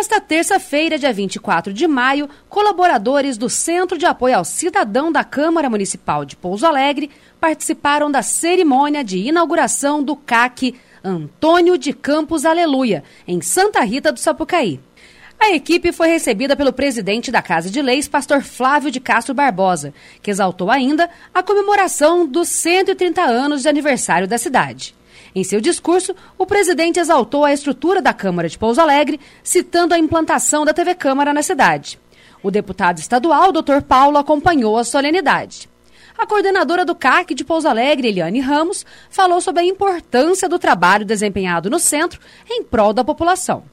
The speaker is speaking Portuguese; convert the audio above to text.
Nesta terça-feira, dia 24 de maio, colaboradores do Centro de Apoio ao Cidadão da Câmara Municipal de Pouso Alegre participaram da cerimônia de inauguração do CAC Antônio de Campos Aleluia, em Santa Rita do Sapucaí. A equipe foi recebida pelo presidente da Casa de Leis, pastor Flávio de Castro Barbosa, que exaltou ainda a comemoração dos 130 anos de aniversário da cidade. Em seu discurso, o presidente exaltou a estrutura da Câmara de Pouso Alegre, citando a implantação da TV Câmara na cidade. O deputado estadual, Dr. Paulo, acompanhou a solenidade. A coordenadora do CAC de Pouso Alegre, Eliane Ramos, falou sobre a importância do trabalho desempenhado no centro em prol da população.